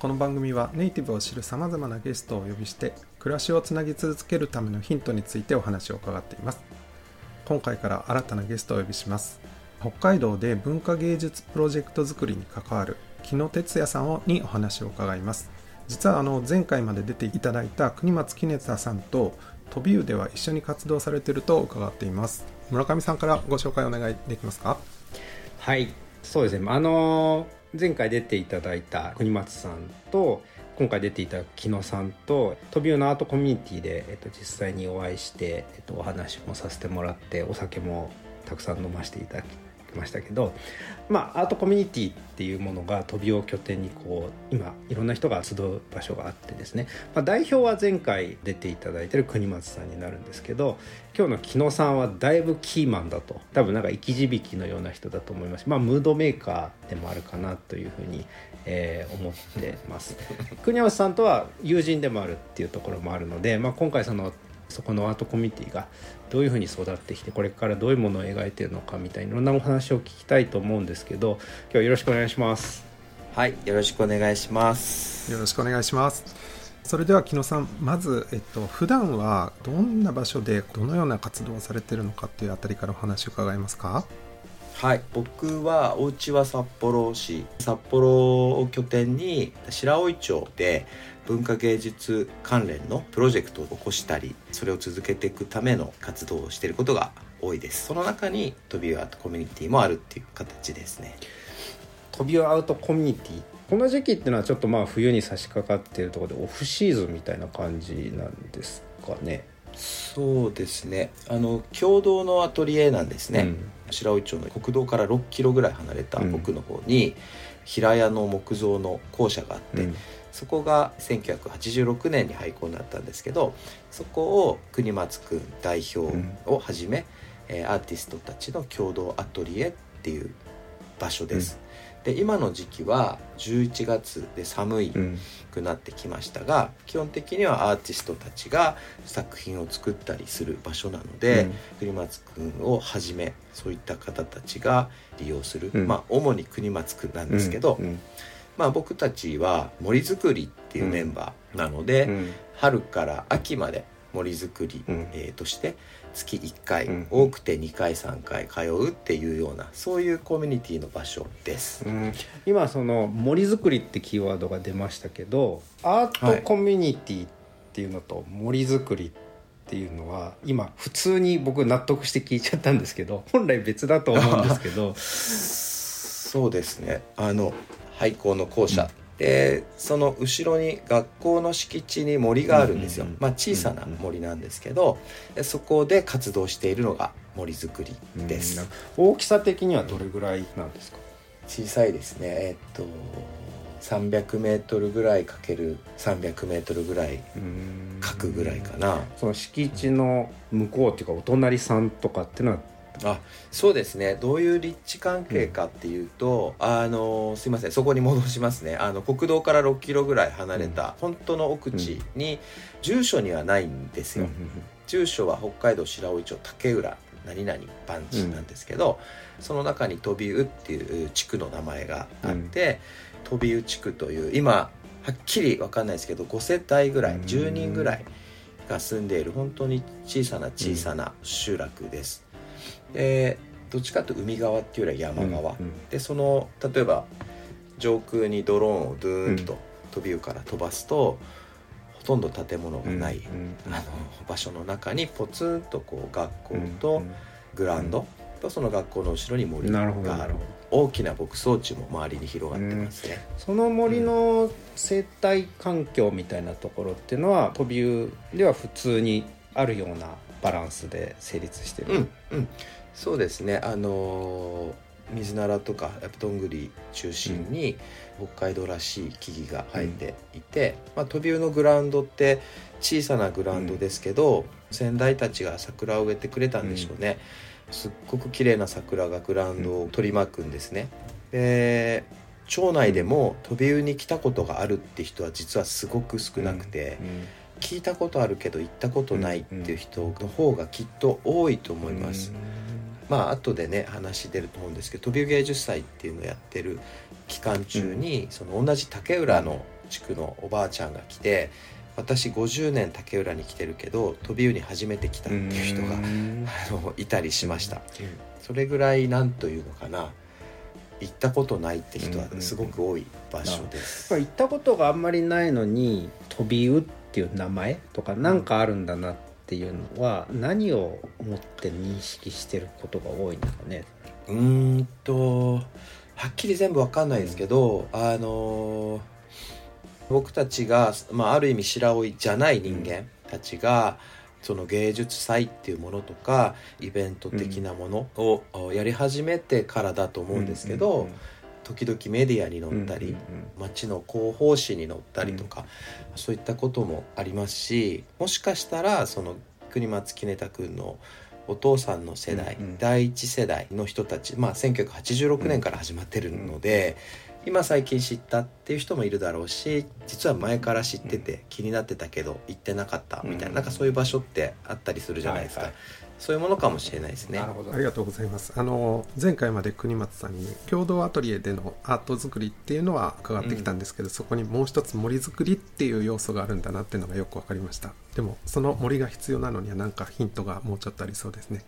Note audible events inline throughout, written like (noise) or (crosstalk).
この番組はネイティブを知るさまざまなゲストをお呼びして暮らしをつなぎ続けるためのヒントについてお話を伺っています。今回から新たなゲストをお呼びします。北海道で文化芸術プロジェクト作りに関わる木野哲也さんにお話を伺います。実はあの前回まで出ていただいた国松杵田さんと飛び湯では一緒に活動されていると伺っています。村上さんからご紹介お願いできますか？はい。そうですね。あの前回出ていただいた国松さんと今回出ていた木野さんとトビオのアートコミュニティで、えっと、実際にお会いして、えっと、お話もさせてもらってお酒もたくさん飲ませていただきましたけど、まあ、アートコミュニティっていうものが飛びを拠点にこう今いろんな人が集う場所があってですね、まあ、代表は前回出ていただいてる国松さんになるんですけど今日の木野さんはだいぶキーマンだと。多分なんか生き字引のような人だと思います。まあムードメーカーでもあるかなというふうに、えー、思ってます。(laughs) 国松さんとは友人でもあるっていうところもあるので、まあ、今回そのそこのアートコミュニティがどういうふうに育ってきてこれからどういうものを描いてるのかみたいないろんなお話を聞きたいと思うんですけど今日はよろしくお願いします。はいよろしくお願いします。よろしくお願いします。それでは木野さんまず、えっと普段はどんな場所でどのような活動をされているのかっていうあたりからお話を伺えますか？はい。僕はお家は札幌市。札幌を拠点に白老町で文化芸術関連のプロジェクトを起こしたりそれを続けていくための活動をしていることが多いです。その中にトビウアートコミュニティもあるっていう形ですね。トビウアートコミュニティ？この時期っていうのはちょっとまあ冬に差し掛かっているところでオフシーズンみたいな感じなんですかね。そうですね。あの共同のアトリエなんですね、うん、白老町の国道から6キロぐらい離れた奥の方に、平屋の木造の校舎があって、うん。そこが1986年に廃校になったんですけどそこを国松君代表をはじめ、うん、アーティストたちの共同アトリエっていう場所です。うん、で今の時期は11月で寒いくなってきましたが、うん、基本的にはアーティストたちが作品を作ったりする場所なので、国松君をはじめそういった方たちが利用する、まあ主に国松君なんですけど、まあ、僕たちは森づくりっていうメンバーなので、うん、春から秋まで森づくり、うん、えー、として月1回、うん、多くて2回3回通うっていうようなそういうコミュニティの場所です、うん、今その森づくりってキーワードが出ましたけどアートコミュニティっていうのと森づくりっていうのは今普通に僕納得して聞いちゃったんですけど (laughs) 本来別だと思うんですけど。(laughs) そうですね。あの廃校の校舎、うん、でその後ろに学校の敷地に森があるんですよ、まあ、小さな森なんですけど、そこで活動しているのが森づくりです、大きさ的にはどれぐらいなんですか？小さいですね。えっと300メートルぐらいかける300メートルぐらい角ぐらいかな。その敷地の向こうっていうかお隣さんとかっていうのはあそうですね。どういう立地関係かっていうと、うん、あのすいません。そこに戻しますね。あの国道から6キロぐらい離れた、うん、本当の奥地に、住所にはないんですよ、うん、住所は北海道白老町竹浦何々番地なんですけど、その中に飛び湯っていう地区の名前があって、飛び湯地区という今はっきり分かんないですけど5世帯ぐらい10人ぐらいが住んでいる本当に小さな小さな集落です。でどっちかというと海側っていうよりは山側、うんうん、でその例えば上空にドローンをドゥーンと飛び湯から飛ばすと、ほとんど建物がない、あの場所の中にポツンとこう学校とグラウンドとその学校の後ろに森がある。大きな牧草地も周りに広がってますね、うん、その森の生態環境みたいなところっていうのは飛び湯では普通にあるようなバランスで成立してる、うんうん、そうですね。あの水ならとかやっぱどんぐり中心に北海道らしい木々が生えていて、まあ、飛び魚のグラウンドって小さなグラウンドですけど、先代たちが桜を植えてくれたんでしょうね、すっごく綺麗な桜がグラウンドを取り巻くんですね。で町内でも飛び魚に来たことがあるって人は実はすごく少なくて、聞いたことあるけど行ったことないっていう人の方がきっと多いと思います。まあ後でね話出ると思うんですけど飛び魚芸術祭っていうのをやってる期間中に、その同じ竹浦の地区のおばあちゃんが来て私50年竹浦に来てるけど飛び魚に初めて来たっていう人があのいたりしました。それぐらいなんというのかな。行ったことないって人はすごく多い場所です。行ったことがあんまりないのに飛び魚っていう名前とか何かあるんだなっていうのは何をもって認識してることが多いんですかね？うーんとはっきり全部わかんないですけど、あのー僕たちが、まあ、ある意味白老じゃない人間たちが、その芸術祭っていうものとかイベント的なものをやり始めてからだと思うんですけど、時々メディアに載ったり、町の広報誌に載ったりとか、そういったこともありますしもしかしたらその国松杵太君のお父さんの世代、うんうん。第一世代の人たち、まあ、1986年から始まってるので、今最近知ったっていう人もいるだろうし実は前から知ってて気になってたけど行ってなかったみたいな,、うん。なんかそういう場所ってあったりするじゃないですか、はいはいそういうものかもしれないですね。なるほどありがとうございますあの前回まで国松さんに共同アトリエでのアート作りっていうのは伺ってきたんですけど、そこにもう一つ森作りっていう要素があるんだなっていうのがよく分かりましたでもその森が必要なのには何かヒントがもうちょっとありそうですね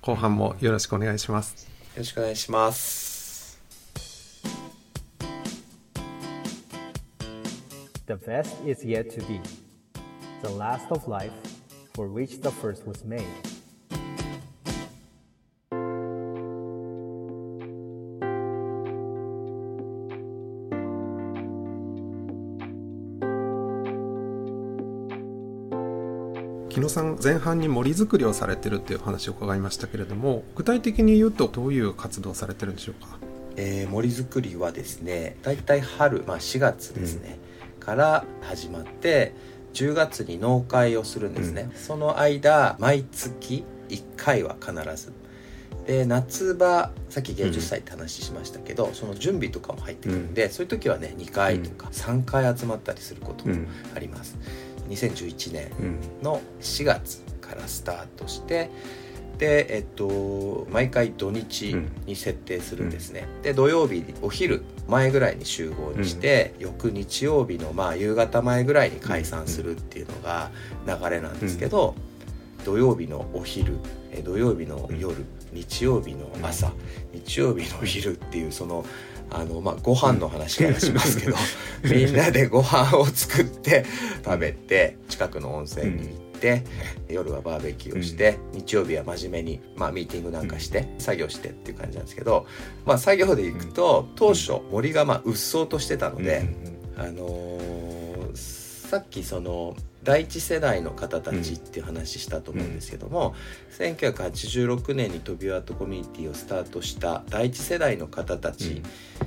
後半もよろしくお願いしますよろしくお願いします。The best is yet to be. The last of life for which the first was made. 木野さん前半に森作りをされてるっていう話を伺いましたけれども具体的に言うとどういう活動をされてるんでしょうか？えー森作りはですねだいたい春、まあ、4月ですね、から始まって10月に農会をするんですね、その間毎月1回は必ず。で夏場さっき芸術祭って話しましたけど、その準備とかも入ってくるんで、そういう時はね2回とか3回集まったりすることもあります、2011年の4月からスタートしてでえっと毎回土日に設定するんですね、で土曜日お昼前ぐらいに集合にして、翌日曜日のまあ夕方前ぐらいに解散するっていうのが流れなんですけど、土曜日のお昼え土曜日の夜、日曜日の朝、日曜日の昼っていうそのあのまあご飯の話からしますけど、(laughs) (laughs) みんなでご飯を作って食べて近くの温泉に行って、夜はバーベキューをして、日曜日は真面目に、まあ、ミーティングなんかして、作業してっていう感じなんですけど、まあ、作業で行くと当初森がまあうっそうとしてたので、あのーさっきその第一世代の方たちっていう話したと思うんですけども、1986年にトビワートコミュニティをスタートした第一世代の方たち、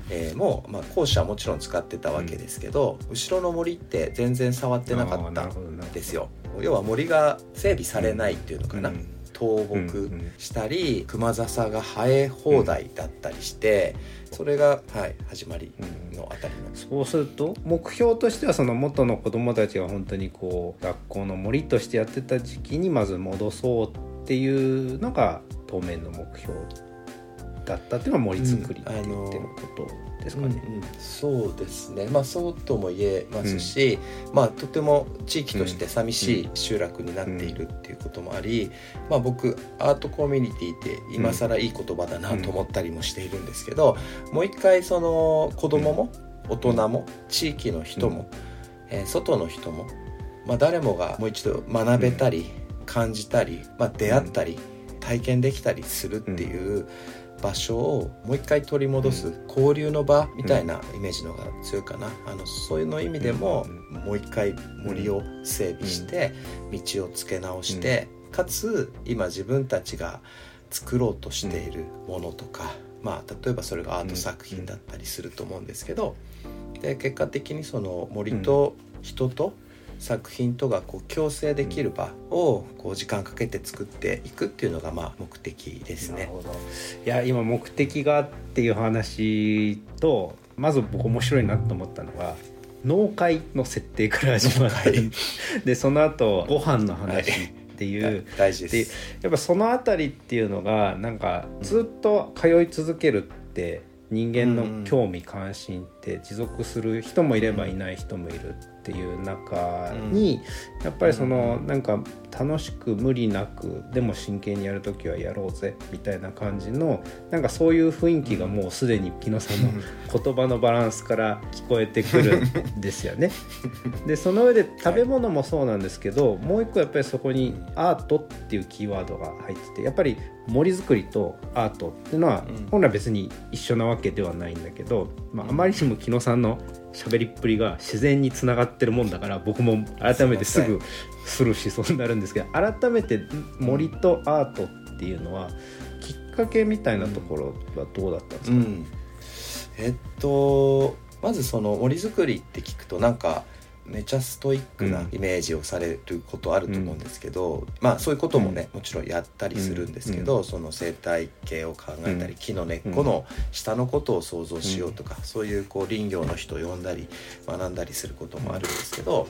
えーも、まあ、校舎はもちろん使ってたわけですけど、後ろの森って全然触ってなかったんですよ。要は森が整備されないっていうのかな、倒木したり熊笹が生え放題だったりして、それが、はい、始まりのあたりのそうすると目標としてはその元の子供たちが本当にこう学校の森としてやってた時期にまず戻そうっていうのが当面の目標だったっていうのが森作りって言ってることですかね。うんうん。そうですね。まあそうとも言えますし、まあとても地域として寂しい集落になっているっていうこともあり、まあ僕アートコミュニティって今更いい言葉だなと思ったりもしているんですけど、もう一回その子供も大人も地域の人も、えー外の人も、まあ、誰もがもう一度学べたり、感じたり、まあ、出会ったり、体験できたりするっていう場所をもう一回取り戻す、交流の場みたいなイメージの方が強いかな、あのそういうの意味でも、もう一回森を整備して、道をつけ直して、かつ今自分たちが作ろうとしているものとかまあ、例えばそれがアート作品だったりすると思うんですけど、で結果的にその森と人と作品とがこう共生できる場をこう時間かけて作っていくっていうのがまあ目的ですね。いや今目的がっていう話とまず僕面白いなと思ったのが農会の設定から始まって (laughs) でその後ご飯の話っていう、はい、大事です。やっぱその辺りっていうのがなんかずっと通い続けるって人間の興味関心って持続する人もいればいない人もいる。っていう中に、やっぱりそのなんか楽しく無理なくでも真剣にやる時はやろうぜみたいな感じのなんかそういう雰囲気がもうすでに木野さんの言葉のバランスから聞こえてくるんですよね。(laughs) でその上で食べ物もそうなんですけどもう一個やっぱりそこにアートっていうキーワードが入っててやっぱり森づくりとアートっていうのは本来別に一緒なわけではないんだけど、まあ、あまりにも木野さんの喋りっぷりが自然につながってるもんだから僕も改めてすぐスルーしそうになるんですけど改めて森とアートっていうのはきっかけみたいなところはどうだったんですか、うん、えっとまずその森づくりって聞くとなんかめちゃストイックなイメージをされることあると思うんですけど、うん、まあそういうこともね、もちろんやったりするんですけど、うん、その生態系を考えたり、木の根っこの下のことを想像しようとか、そういうこう林業の人を呼んだり学んだりすることもあるんですけど。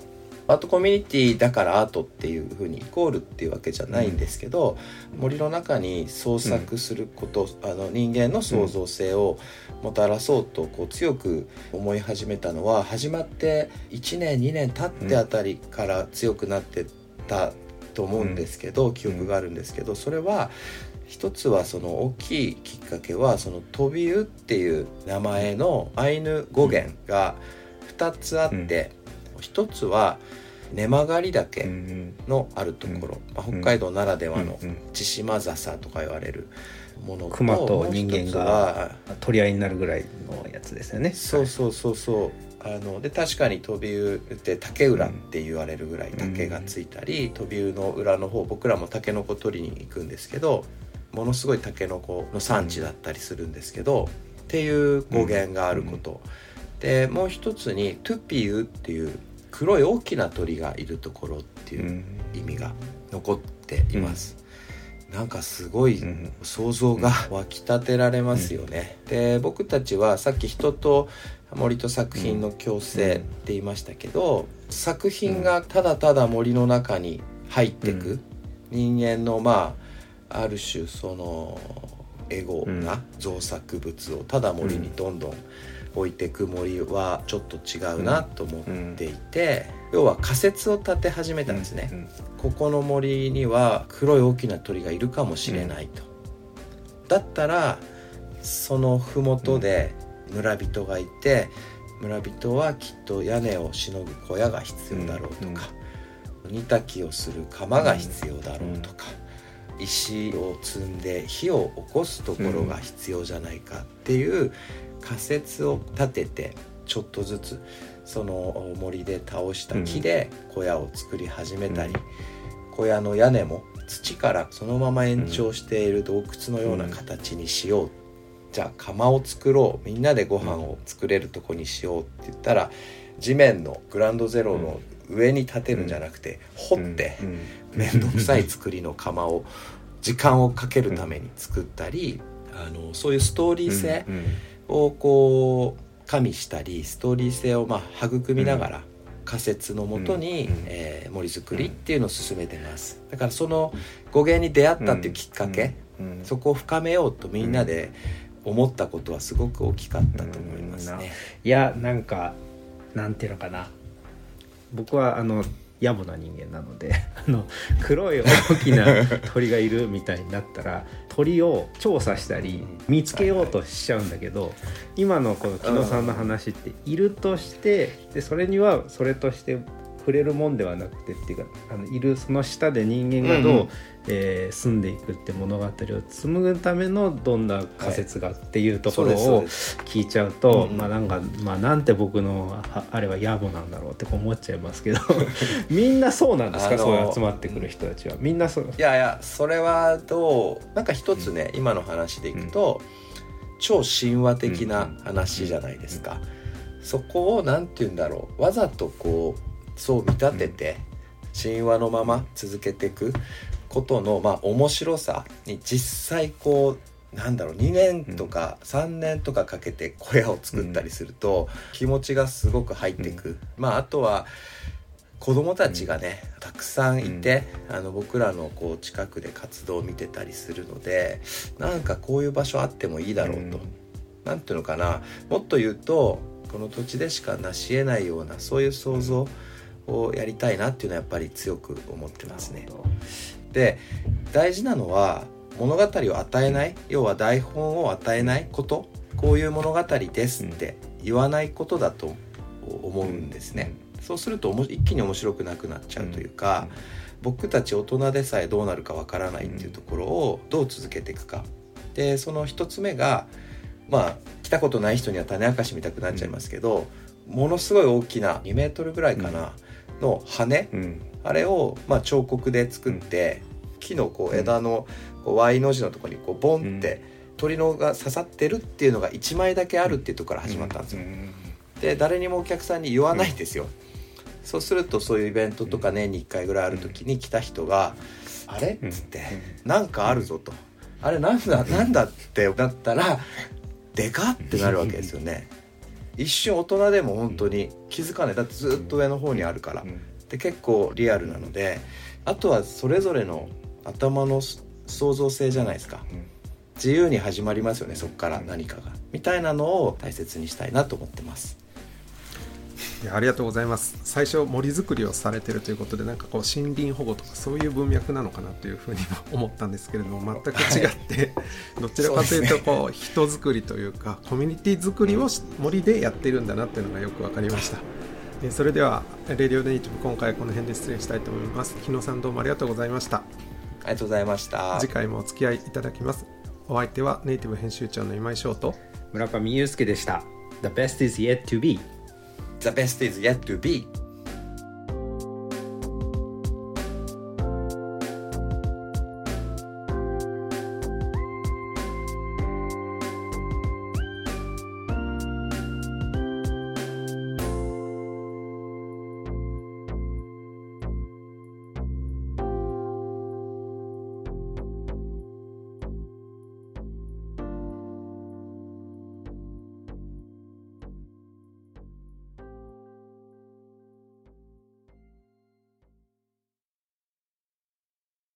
アートコミュニティだからアートっていうふうにイコールっていうわけじゃないんですけど、森の中に創作すること、あの人間の創造性をもたらそうとこう強く思い始めたのは始まって1年2年経ってあたりから強くなってたと思うんですけど、記憶があるんですけどそれは一つはその大きいきっかけはその「飛びう」っていう名前のアイヌ語源が2つあって、一つは根曲り岳のあるところ、まあ、北海道ならではの千島笹とか言われる。ものと熊と人間が取り合いになるぐらいのやつですよね。そうそうそうそう。あので確かに飛び魚って竹浦って言われるぐらい竹がついたり、うん、飛び魚の裏の方僕らもタケノコ取りに行くんですけどものすごいタケノコの産地だったりするんですけど、うん、っていう語源があること、うん、でもう一つにトゥピューっていう黒い大きな鳥がいるところっていう意味が残っています。なんかすごい想像が湧き立てられますよね。で僕たちはさっき人と森と作品の共生って言いましたけど、作品がただただ森の中に入ってく、人間のまあある種そのエゴな造作物をただ森にどんどん置いてく森はちょっと違うなと思っていて、要は仮説を立て始めたんですね、ここの森には黒い大きな鳥がいるかもしれないと、だったらその麓で村人がいて村人はきっと屋根をしのぐ小屋が必要だろうとか、煮炊きをする釜が必要だろうとか、石を積んで火を起こすところが必要じゃないかっていう仮説を立ててちょっとずつその森で倒した木で小屋を作り始めたり、小屋の屋根も土からそのまま延長している洞窟のような形にしよう、じゃあ窯を作ろう。みんなでご飯を作れるとこにしようって言ったら地面のグランドゼロの上に建てるんじゃなくて、掘って面倒くさい作りの窯を時間をかけるために作ったり、あのそういうストーリー性をこう加味したりストーリー性をまあ育みながら、仮説のもとに、えー、森づくりっていうのを進めてます。だからその語源に出会ったっていうきっかけ、そこを深めようとみんなで思ったことはすごく大きかったと思いますね。いやなんかなんていうのかな。僕はあの野暮な人間なので (laughs) あの黒い大きな鳥がいるみたいになったら鳥を調査したり見つけようとしちゃうんだけど今のこの木野さんの話っているとしてでそれにはそれとして触れるもんではなくてっていうかあのいるその下で人間がどう、うんうん、えー、住んでいくって物語を紡ぐためのどんな仮説がっていうところを聞いちゃうと、はい、まあなん。か、まあ、なんて僕のあれは野暮なんだろうって思っちゃいますけど (laughs) みんなそうなんですか？そう集まってくる人たちは。みんなそう？いやいやそれはどうなんか一つね、うん、今の話でいくと、超神話的な話じゃないですか、そこを何て言うんだろう。わざとこうそう見立てて神話のまま続けていくことのまあ面白さに実際こうなんだろう2年とか3年とかかけて小屋を作ったりすると気持ちがすごく入っていく、まああとは子供たちがね、たくさんいて、あの僕らのこう近くで活動を見てたりするのでなんかこういう場所あってもいいだろうと、何ていうのかな。もっと言うとこの土地でしか成し得ないようなそういう想像をやりたいなっていうのはやっぱり強く思ってますね。で大事なのは物語を与えない要は台本を与えないことこういう物語ですって言わないことだと思うんですね。そうすると一気に面白くなくなっちゃうというか、僕たち大人でさえどうなるかわからないっていうところをどう続けていくか。でその一つ目がまあ来たことない人には種明かし見たくなっちゃいますけど、ものすごい大きな2メートルぐらいかな、の羽、あれをまあ彫刻で作って、木のこう枝のこう Y の字のとこにこうボンって鳥のが刺さってるっていうのが1枚だけあるっていうところから始まったんですよ。で誰にもお客さんに言わないんですよ。そうするとそういうイベントとか年に1回ぐらいある時に来た人が「あれ?」っつって「なんかあるぞ」と「あれなんだなんだ?」ってなったら「でか!」ってなるわけですよね。一瞬大人でも本当に気づかない。だってずっと上の方にあるから。で結構リアルなのであとはそれぞれの頭の創造性じゃないですか。自由に始まりますよねそこから何かが。みたいなのを大切にしたいなと思ってますいやありがとうございます。最初森づくりをされてるということでなんかこう森林保護とかそういう文脈なのかなというふうには思ったんですけれども全く違って、はい、どちらかというとこう人づくりというかコミュニティづくりを森でやってるんだなっていうのがよく分かりました。えそれでは「レディオネイティブ」今回この辺で失礼したいと思います。日野さんどうもありがとうございました。ありがとうございました。次回もお付き合いいただきます。お相手はネイティブ編集長の今井翔と村上祐介でした。The best is yet to be The best is yet to be